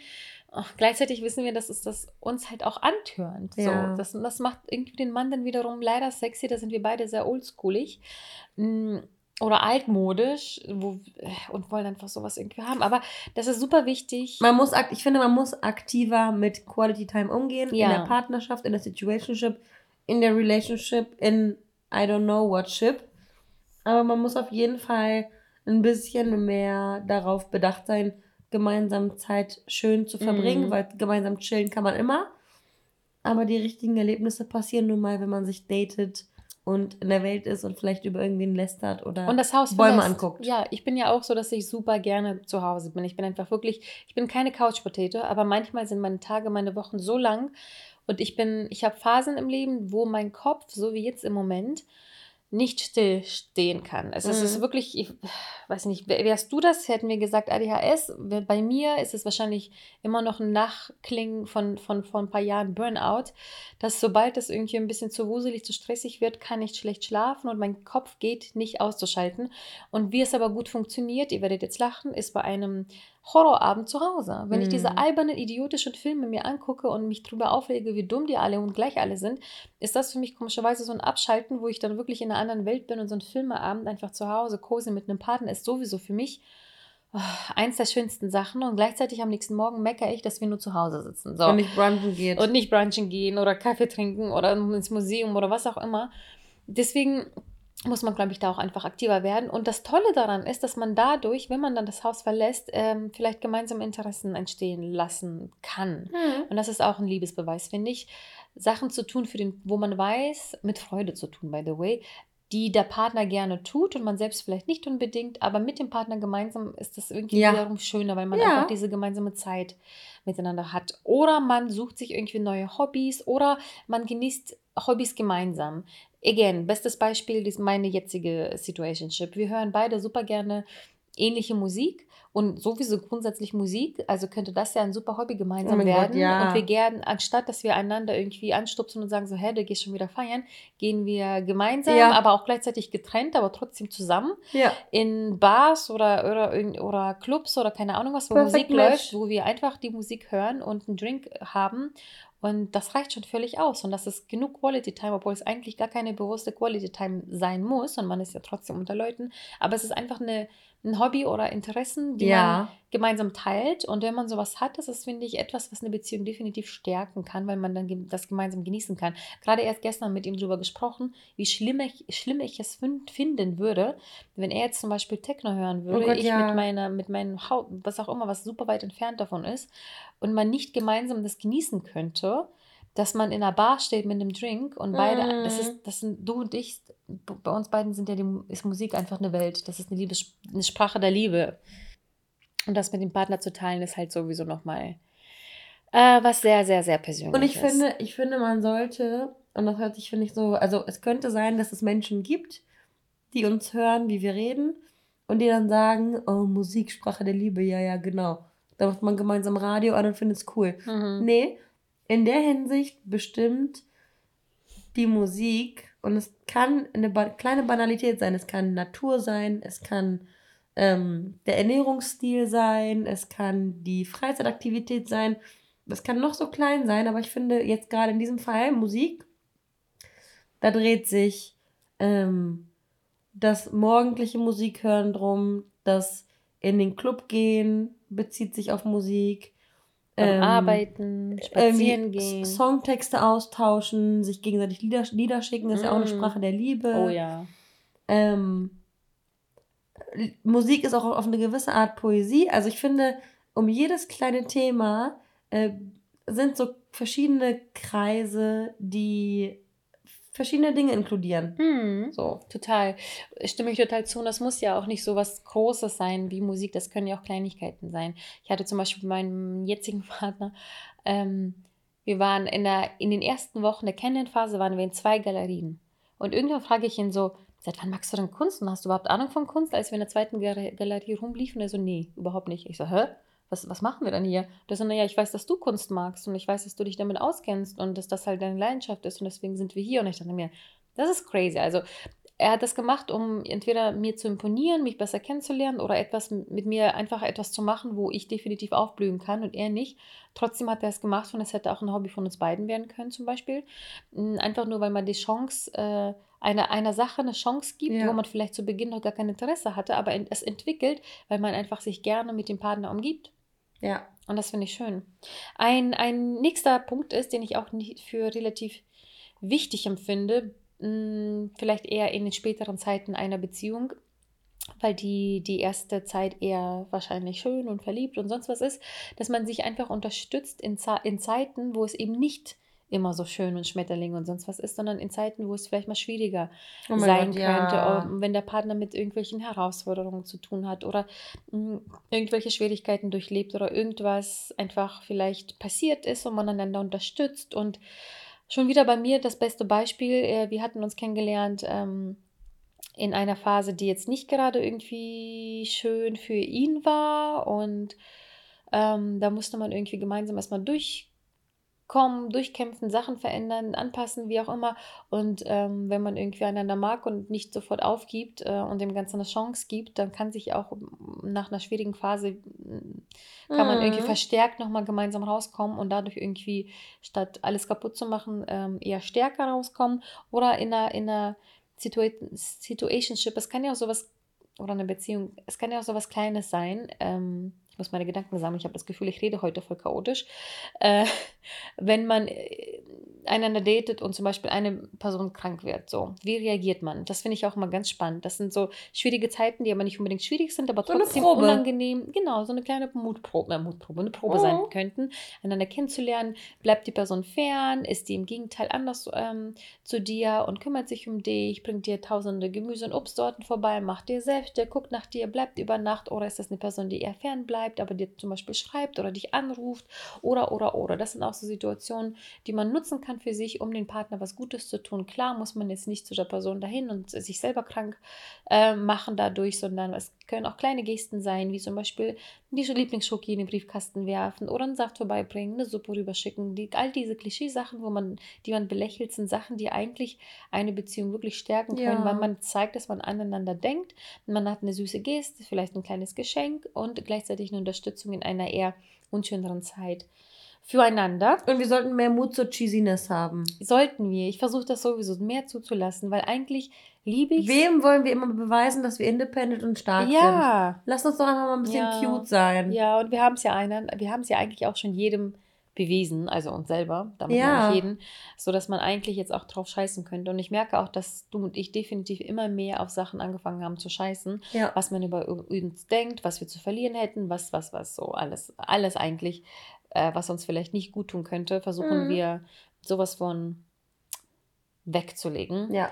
Ach, gleichzeitig wissen wir, dass es das uns halt auch antörnt. Ja. So, das, das macht irgendwie den Mann dann wiederum leider sexy. Da sind wir beide sehr oldschoolig. Mm, Oder altmodisch wo, und wollen einfach sowas irgendwie haben. Aber das ist super wichtig. Man muss, ich finde, man muss aktiver mit Quality Time umgehen. Ja. In der Partnerschaft, in der Situationship, in der Relationship, in I don't know what ship. Aber man muss auf jeden Fall ein bisschen mehr darauf bedacht sein, gemeinsam Zeit schön zu verbringen, Mhm. weil gemeinsam chillen kann man immer. Aber die richtigen Erlebnisse passieren nun mal, wenn man sich datet und in der Welt ist und vielleicht über irgendwen lästert oder und das Haus Bäume verlässt. anguckt. Ja, ich bin ja auch so, dass ich super gerne zu Hause bin. Ich bin einfach wirklich, ich bin keine Couch-Potato, aber manchmal sind meine Tage, meine Wochen so lang und ich bin, ich habe Phasen im Leben, wo mein Kopf, so wie jetzt im Moment, nicht stillstehen kann. Also mhm. es ist mhm. wirklich, ich weiß nicht, wärst du das, hätten wir gesagt ADHS. Bei mir ist es wahrscheinlich immer noch ein Nachklingen von, von, von ein paar Jahren Burnout, dass sobald es irgendwie ein bisschen zu wuselig, zu stressig wird, kann ich schlecht schlafen und mein Kopf geht nicht auszuschalten. Und wie es aber gut funktioniert, ihr werdet jetzt lachen, ist bei einem Horrorabend zu Hause. Wenn mm. ich diese mhm. albernen, idiotischen Filme mir angucke und mich drüber aufrege, wie dumm die alle und gleich alle sind, ist das für mich komischerweise so ein Abschalten, wo ich dann wirklich in einer anderen Welt bin und so ein Filmeabend einfach zu Hause, cozy mit einem Partner ist sowieso für mich oh, eins der schönsten Sachen und gleichzeitig am nächsten Morgen meckere ich, dass wir nur zu Hause sitzen. So. Und nicht brunchen gehen. Und nicht brunchen gehen oder Kaffee trinken oder ins Museum oder was auch immer. Deswegen muss man, glaube ich, da auch einfach aktiver werden. Und das Tolle daran ist, dass man dadurch, wenn man dann das Haus verlässt, ähm, vielleicht gemeinsam Interessen entstehen lassen kann. Mhm. Und das ist auch ein Liebesbeweis, finde ich. Sachen zu tun, für den, wo man weiß, mit Freude zu tun, by the way, die der Partner gerne tut und man selbst vielleicht nicht unbedingt, aber mit dem Partner gemeinsam ist das irgendwie ja. wiederum schöner, weil man ja. einfach diese gemeinsame Zeit miteinander hat. Oder man sucht sich irgendwie neue Hobbys oder man genießt Hobbys gemeinsam. Again, bestes Beispiel ist meine jetzige Situationship. Wir hören beide super gerne ähnliche Musik und sowieso grundsätzlich Musik, also könnte das ja ein super Hobby gemeinsam oh werden. Gott, ja. Und wir gern, anstatt dass wir einander irgendwie anstupsen und sagen so, hä, du gehst schon wieder feiern, gehen wir gemeinsam, ja. aber auch gleichzeitig getrennt, aber trotzdem zusammen ja. in Bars oder, oder, oder Clubs oder keine Ahnung was, wo Perfect Musik match. läuft, wo wir einfach die Musik hören und einen Drink haben und das reicht schon völlig aus. Und das ist genug Quality Time, obwohl es eigentlich gar keine bewusste Quality Time sein muss. Und man ist ja trotzdem unter Leuten. Aber es ist einfach eine, ein Hobby oder Interessen, die ja. man gemeinsam teilt. Und wenn man sowas hat, das ist, finde ich, etwas, was eine Beziehung definitiv stärken kann, weil man dann das gemeinsam genießen kann. Gerade erst gestern mit ihm darüber gesprochen, wie schlimm ich, schlimm ich es finden würde, wenn er jetzt zum Beispiel Techno hören würde, oh Gott, ich ja. mit meiner, mit meinem Haut, was auch immer, was super weit entfernt davon ist, und man nicht gemeinsam das genießen könnte dass man in einer Bar steht mit einem Drink und beide, mm. das ist, das sind du und ich, bei uns beiden sind ja die, ist Musik einfach eine Welt. Das ist eine Liebes, eine Sprache der Liebe. Und das mit dem Partner zu teilen, ist halt sowieso nochmal äh, was sehr, sehr, sehr persönliches. Und ich finde, ich finde, man sollte, und das hört sich, finde ich, so, also es könnte sein, dass es Menschen gibt, die uns hören, wie wir reden, und die dann sagen, oh, Musik, Sprache der Liebe, ja, ja, genau. Da macht man gemeinsam Radio an und findet es cool. Mhm. Nee, in der Hinsicht bestimmt die Musik, und es kann eine ba kleine Banalität sein, es kann Natur sein, es kann ähm, der Ernährungsstil sein, es kann die Freizeitaktivität sein, es kann noch so klein sein, aber ich finde jetzt gerade in diesem Fall Musik, da dreht sich ähm, das morgendliche Musik hören drum, das in den Club gehen bezieht sich auf Musik, ähm, Arbeiten, spazieren gehen. Songtexte austauschen, sich gegenseitig Lieder, Lieder schicken, ist mm. ja auch eine mm. Sprache der Liebe. Oh ja. Ähm, Musik ist auch auf eine gewisse Art Poesie. Also ich finde, um jedes kleine Thema äh, sind so verschiedene Kreise, die verschiedene Dinge inkludieren. Hm, so. Total. Stimme ich total zu. Und das muss ja auch nicht so was Großes sein wie Musik. Das können ja auch Kleinigkeiten sein. Ich hatte zum Beispiel mit meinem jetzigen Partner, ähm, wir waren in, der, in den ersten Wochen der Kennenlernphase, waren wir in zwei Galerien. Und irgendwann frage ich ihn so, seit wann magst du denn Kunst und hast du überhaupt Ahnung von Kunst? Als wir in der zweiten Galerie rumliefen, er so, nee, überhaupt nicht. Ich so, hä? Was, was machen wir dann hier? Das ist, naja, ich weiß, dass du Kunst magst und ich weiß, dass du dich damit auskennst und dass das halt deine Leidenschaft ist und deswegen sind wir hier. Und ich dachte mir, das ist crazy. Also er hat das gemacht, um entweder mir zu imponieren, mich besser kennenzulernen oder etwas mit mir einfach etwas zu machen, wo ich definitiv aufblühen kann und er nicht. Trotzdem hat er es gemacht und es hätte auch ein Hobby von uns beiden werden können, zum Beispiel. Hm, einfach nur, weil man die Chance, äh, einer, einer Sache eine Chance gibt, ja. wo man vielleicht zu Beginn noch gar kein Interesse hatte, aber es entwickelt, weil man einfach sich gerne mit dem Partner umgibt. Ja. Und das finde ich schön. Ein, ein nächster Punkt ist, den ich auch für relativ wichtig empfinde, hm, vielleicht eher in den späteren Zeiten einer Beziehung, weil die, die erste Zeit eher wahrscheinlich schön und verliebt und sonst was ist, dass man sich einfach unterstützt in, in Zeiten, wo es eben nicht immer so schön und Schmetterling und sonst was ist, sondern in Zeiten, wo es vielleicht mal schwieriger oh sein Gott, könnte, ja. wenn der Partner mit irgendwelchen Herausforderungen zu tun hat oder mh, hm, irgendwelche Schwierigkeiten durchlebt oder irgendwas einfach vielleicht passiert ist und man einander unterstützt. Und schon wieder bei mir das beste Beispiel, äh, wir hatten uns kennengelernt, ähm, in einer Phase, die jetzt nicht gerade irgendwie schön für ihn war. Und ähm, da musste man irgendwie gemeinsam erstmal durch kommen, durchkämpfen, Sachen verändern, anpassen, wie auch immer. Und ähm, wenn man irgendwie einander mag und nicht sofort aufgibt äh, und dem Ganzen eine Chance gibt, dann kann sich auch nach einer schwierigen Phase, kann man irgendwie mhm. verstärkt nochmal gemeinsam rauskommen und dadurch irgendwie, statt alles kaputt zu machen, ähm, eher stärker rauskommen. Oder in einer, in einer Situa Situationship, es kann ja auch sowas, oder eine Beziehung, es kann ja auch sowas Kleines sein, ähm, ich muss meine Gedanken sammeln, ich habe das Gefühl, ich rede heute voll chaotisch, äh, wenn man äh, einander datet und zum Beispiel eine Person krank wird, so, wie reagiert man? Das finde ich auch immer ganz spannend. Das sind so schwierige Zeiten, die aber nicht unbedingt schwierig sind, aber trotzdem so unangenehm, genau, so eine kleine Mutprobe, äh, Mutprobe eine Probe oh. sein könnten, einander kennenzulernen. Bleibt die Person fern? Ist die im Gegenteil anders ähm, zu dir und kümmert sich um dich, bringt dir tausende Gemüse- und Obstsorten vorbei, macht dir selbst, der guckt nach dir, bleibt über Nacht oder ist das eine Person, die eher fern bleibt? bleibt, aber dir zum Beispiel schreibt oder dich anruft oder, oder, oder. Das sind auch so Situationen, die man nutzen kann für sich, um den Partner was Gutes zu tun. Klar muss man jetzt nicht zu der Person dahin und sich selber krank äh, machen dadurch, sondern es können auch kleine Gesten sein, wie zum Beispiel die Lieblingsschoki in den Briefkasten werfen oder einen Saft vorbeibringen, eine Suppe rüberschicken. Die, all diese Klischeesachen, wo man, die man belächelt, sind Sachen, die eigentlich eine Beziehung wirklich stärken können, ja. weil man zeigt, dass man aneinander denkt. Man hat eine süße Geste, vielleicht ein kleines Geschenk und gleichzeitig eine Unterstützung in einer eher unschöneren Zeit füreinander. Und wir sollten mehr Mut zur Cheesiness haben. Sollten wir. Ich versuche das sowieso mehr zuzulassen, weil eigentlich liebe ich. Wem wollen wir immer beweisen, dass wir independent und stark ja. sind? Ja. Lass uns doch einfach mal ein bisschen ja. cute sein. Ja, und wir haben es ja einen, wir haben es ja eigentlich auch schon jedem bewiesen, also uns selber, damit ja. nicht jeden, so dass man eigentlich jetzt auch drauf scheißen könnte. Und ich merke auch, dass du und ich definitiv immer mehr auf Sachen angefangen haben zu scheißen, ja. was man über uns denkt, was wir zu verlieren hätten, was, was, was, so alles, alles eigentlich, äh, was uns vielleicht nicht gut tun könnte, versuchen mhm. wir sowas von wegzulegen. Ja.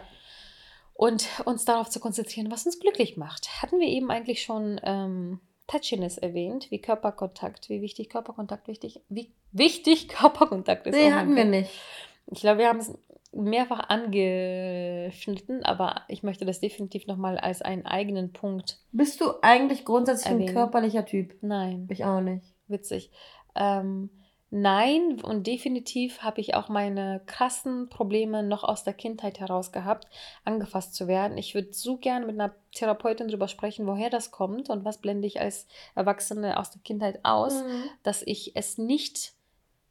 Und uns darauf zu konzentrieren, was uns glücklich macht. Hatten wir eben eigentlich schon ähm, Touchiness erwähnt, wie Körperkontakt, wie wichtig Körperkontakt wichtig, wie wichtig Körperkontakt ist. Nee, hatten wir nicht. Ich glaube, wir haben es mehrfach angeschnitten, aber ich möchte das definitiv nochmal als einen eigenen Punkt. Bist du eigentlich grundsätzlich erwähnen. ein körperlicher Typ? Nein. Ich auch nicht. Witzig. Ähm, nein, und definitiv habe ich auch meine krassen Probleme noch aus der Kindheit heraus gehabt, angefasst zu werden. Ich würde so gerne mit einer Therapeutin darüber sprechen, woher das kommt und was blende ich als Erwachsene aus der Kindheit aus, mhm. dass ich es nicht,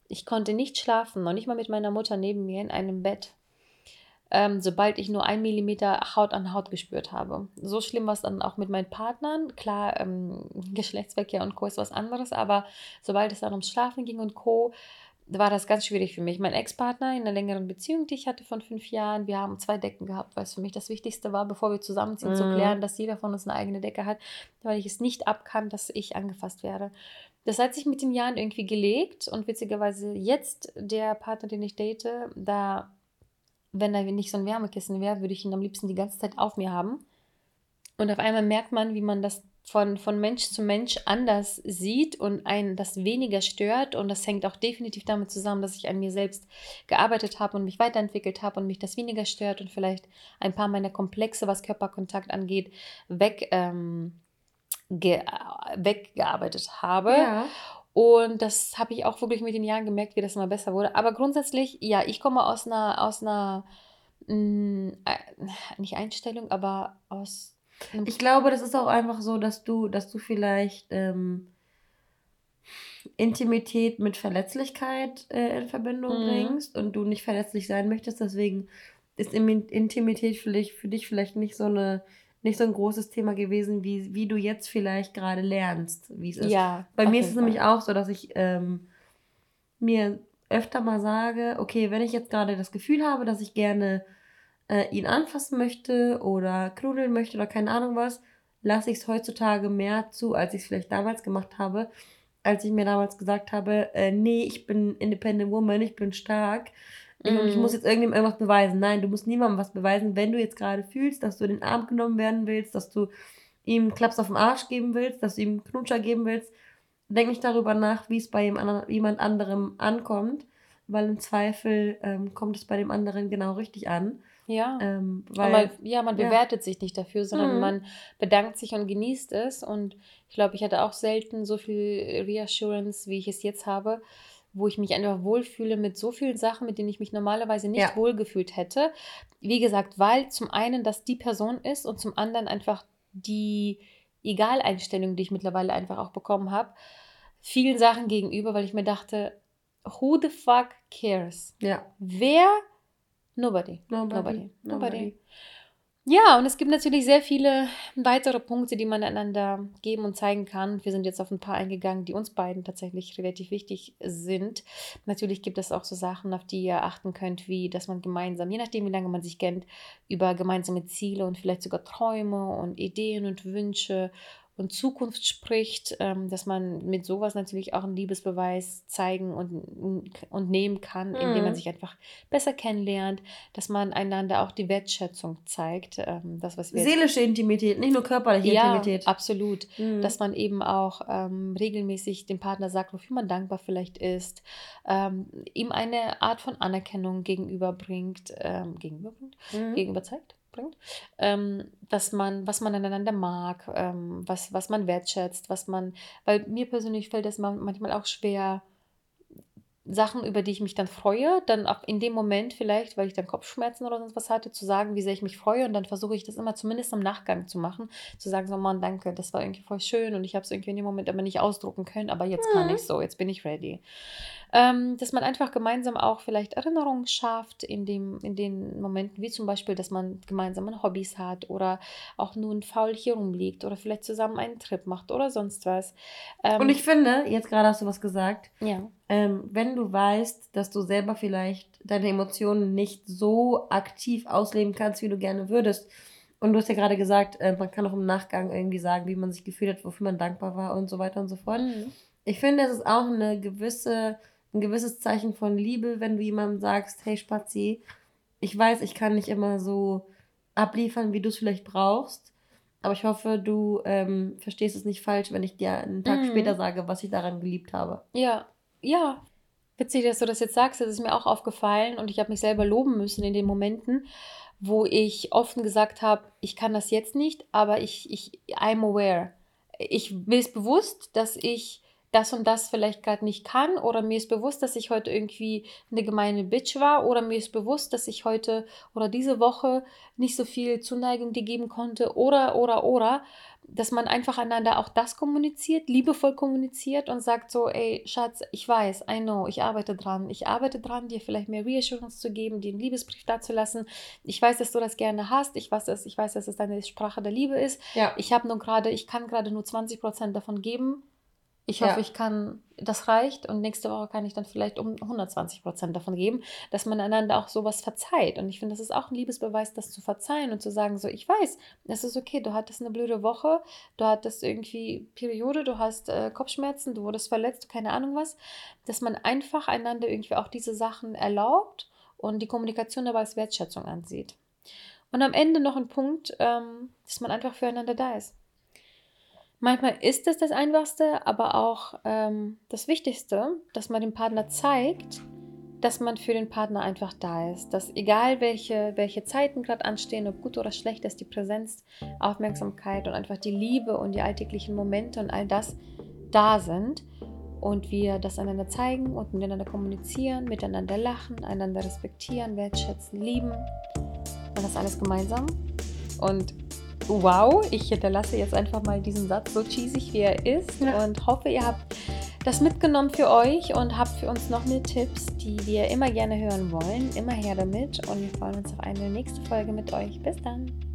ich konnte nicht schlafen, noch nicht mal mit meiner Mutter neben mir in einem Bett ähm, sobald ich nur ein Millimeter Haut an Haut gespürt habe. So schlimm war es dann auch mit meinen Partnern. Klar, ähm, Geschlechtsverkehr und Co. ist was anderes, aber sobald es dann ums Schlafen ging und Co., war das ganz schwierig für mich. Mein Ex-Partner in einer längeren Beziehung, die ich hatte von fünf Jahren, wir haben zwei Decken gehabt, weil es für mich das Wichtigste war, bevor wir zusammenziehen, mhm. zu klären, dass jeder von uns eine eigene Decke hat, weil ich es nicht abkann, dass ich angefasst werde. Das hat sich mit den Jahren irgendwie gelegt und witzigerweise jetzt der Partner, den ich date, da wenn da nicht so ein Wärmekissen wäre, würde ich ihn am liebsten die ganze Zeit auf mir haben. Und auf einmal merkt man, wie man das von, von Mensch zu Mensch anders sieht und einen das weniger stört. Und das hängt auch definitiv damit zusammen, dass ich an mir selbst gearbeitet habe und mich weiterentwickelt habe und mich das weniger stört und vielleicht ein paar meiner Komplexe, was Körperkontakt angeht, weg, ähm, weggearbeitet habe. Ja. Und das habe ich auch wirklich mit den Jahren gemerkt, wie das immer besser wurde. Aber grundsätzlich, ja, ich komme aus einer, aus einer, mh, mm, äh, nicht Einstellung, aber aus. Ich glaube, das ist auch einfach so, dass du, dass du vielleicht ähm, Intimität mit Verletzlichkeit äh, in Verbindung mhm. bringst und du nicht verletzlich sein möchtest. Deswegen ist Intimität für dich, für dich vielleicht nicht so eine nicht so ein großes Thema gewesen, wie, wie du jetzt vielleicht gerade lernst, wie es ist. Ja, Bei mir ist es nämlich auch so, dass ich ähm, mir öfter mal sage, okay, wenn ich jetzt gerade das Gefühl habe, dass ich gerne äh, ihn anfassen möchte oder knudeln möchte oder keine Ahnung was, lasse ich es heutzutage mehr zu, als ich es vielleicht damals gemacht habe, als ich mir damals gesagt habe, äh, nee, ich bin Independent Woman, ich bin stark ich, ich muss mhm. jetzt irgendjemandem irgendwas beweisen. Nein, du musst niemandem was beweisen. Wenn du jetzt gerade fühlst, dass du in den Arm genommen werden willst, dass du ihm einen Klaps auf den Arsch geben willst, dass du ihm einen Knutscher geben willst, denk nicht darüber nach, wie es bei jemand anderem ankommt, weil im Zweifel ähm, kommt es bei dem anderen genau richtig an. Ja. Ähm, weil, man, ja, man ja. bewertet sich nicht dafür, sondern Mhm. man bedankt sich und genießt es. Und ich glaube, ich hatte auch selten so viel Reassurance, wie ich es jetzt habe, wo ich mich einfach wohlfühle mit so vielen Sachen, mit denen ich mich normalerweise nicht Ja. wohlgefühlt hätte. Wie gesagt, weil zum einen das die Person ist und zum anderen einfach die Egaleinstellung, die ich mittlerweile einfach auch bekommen habe, vielen Sachen gegenüber, weil ich mir dachte, who the fuck cares? ja. Wer? Nobody. Nobody. Nobody. Nobody. Nobody. Ja, und es gibt natürlich sehr viele weitere Punkte, die man einander geben und zeigen kann. Wir sind jetzt auf ein paar eingegangen, die uns beiden tatsächlich relativ wichtig sind. Natürlich gibt es auch so Sachen, auf die ihr achten könnt, wie dass man gemeinsam, je nachdem wie lange man sich kennt, über gemeinsame Ziele und vielleicht sogar Träume und Ideen und Wünsche und Zukunft spricht, ähm, dass man mit sowas natürlich auch einen Liebesbeweis zeigen und, und nehmen kann, indem man Mhm. sich einfach besser kennenlernt, dass man einander auch die Wertschätzung zeigt. Ähm, das, was wir Seelische Intimität, nicht nur körperliche ja, Intimität. absolut. Mhm. Dass man eben auch ähm, regelmäßig dem Partner sagt, wofür man dankbar vielleicht ist, ähm, ihm eine Art von Anerkennung gegenüberbringt, ähm, gegenüberbringt, Mhm. gegenüber zeigt, bringt, ähm, dass man, was man aneinander mag, ähm, was, was man wertschätzt, was man, weil mir persönlich fällt es man- manchmal auch schwer, Sachen, über die ich mich dann freue, dann auch in dem Moment vielleicht, weil ich dann Kopfschmerzen oder sonst was hatte, zu sagen, wie sehr ich mich freue und dann versuche ich das immer zumindest im Nachgang zu machen, zu sagen, so Mann, danke, das war irgendwie voll schön und ich habe es irgendwie in dem Moment aber nicht ausdrucken können, aber jetzt kann Mhm. ich so, jetzt bin ich ready. Ähm, dass man einfach gemeinsam auch vielleicht Erinnerungen schafft in, dem, in den Momenten, wie zum Beispiel, dass man gemeinsam Hobbys hat oder auch nun faul hier rumliegt oder vielleicht zusammen einen Trip macht oder sonst was. Ähm, Und ich finde, jetzt gerade hast du was gesagt, ja. ähm, wenn du weißt, dass du selber vielleicht deine Emotionen nicht so aktiv ausleben kannst, wie du gerne würdest. Und du hast ja gerade gesagt, äh, man kann auch im Nachgang irgendwie sagen, wie man sich gefühlt hat, wofür man dankbar war und so weiter und so fort. Mhm. Ich finde, es ist auch eine gewisse, ein gewisses Zeichen von Liebe, wenn du jemandem sagst, hey Spazi, ich weiß, ich kann nicht immer so abliefern, wie du es vielleicht brauchst, aber ich hoffe, du ähm, verstehst es nicht falsch, wenn ich dir einen Tag Mhm. später sage, was ich daran geliebt habe. Ja, ja. Witzig, dass du das jetzt sagst. Das ist mir auch aufgefallen und ich habe mich selber loben müssen in den Momenten, wo ich offen gesagt habe, ich kann das jetzt nicht, aber ich, ich I'm aware. Ich mir ist bewusst, dass ich das und das vielleicht gerade nicht kann oder mir ist bewusst, dass ich heute irgendwie eine gemeine Bitch war oder mir ist bewusst, dass ich heute oder diese Woche nicht so viel Zuneigung dir geben konnte oder oder oder dass man einfach einander auch das kommuniziert, liebevoll kommuniziert und sagt so, ey, Schatz, ich weiß, I know, ich arbeite dran. Ich arbeite dran, dir vielleicht mehr Reassurance zu geben, dir einen Liebesbrief dazulassen. Ich weiß, dass du das gerne hast. Ich weiß, dass, ich weiß, dass es deine Sprache der Liebe ist. Ja. Ich habe nur gerade, ich kann gerade nur 20% davon geben. Ich hoffe, Ja. ich kann, das reicht und nächste Woche kann ich dann vielleicht um 120% davon geben, dass man einander auch sowas verzeiht. Und ich finde, das ist auch ein Liebesbeweis, das zu verzeihen und zu sagen, so, ich weiß, es ist okay, du hattest eine blöde Woche, du hattest irgendwie Periode, du hast äh, Kopfschmerzen, du wurdest verletzt, keine Ahnung was, dass man einfach einander irgendwie auch diese Sachen erlaubt und die Kommunikation dabei als Wertschätzung ansieht. Und am Ende noch ein Punkt, ähm, dass man einfach füreinander da ist. Manchmal ist es das Einfachste, aber auch ähm, das Wichtigste, dass man dem Partner zeigt, dass man für den Partner einfach da ist. Dass egal welche, welche Zeiten gerade anstehen, ob gut oder schlecht, dass die Präsenz, Aufmerksamkeit und einfach die Liebe und die alltäglichen Momente und all das da sind. Und wir das einander zeigen und miteinander kommunizieren, miteinander lachen, einander respektieren, wertschätzen, lieben. Und das alles gemeinsam. Und wow, ich hinterlasse jetzt einfach mal diesen Satz, so cheesy wie er ist. Ja. Und hoffe, ihr habt das mitgenommen für euch und habt für uns noch mehr Tipps, die wir immer gerne hören wollen. Immer her damit. Und wir freuen uns auf eine nächste Folge mit euch. Bis dann.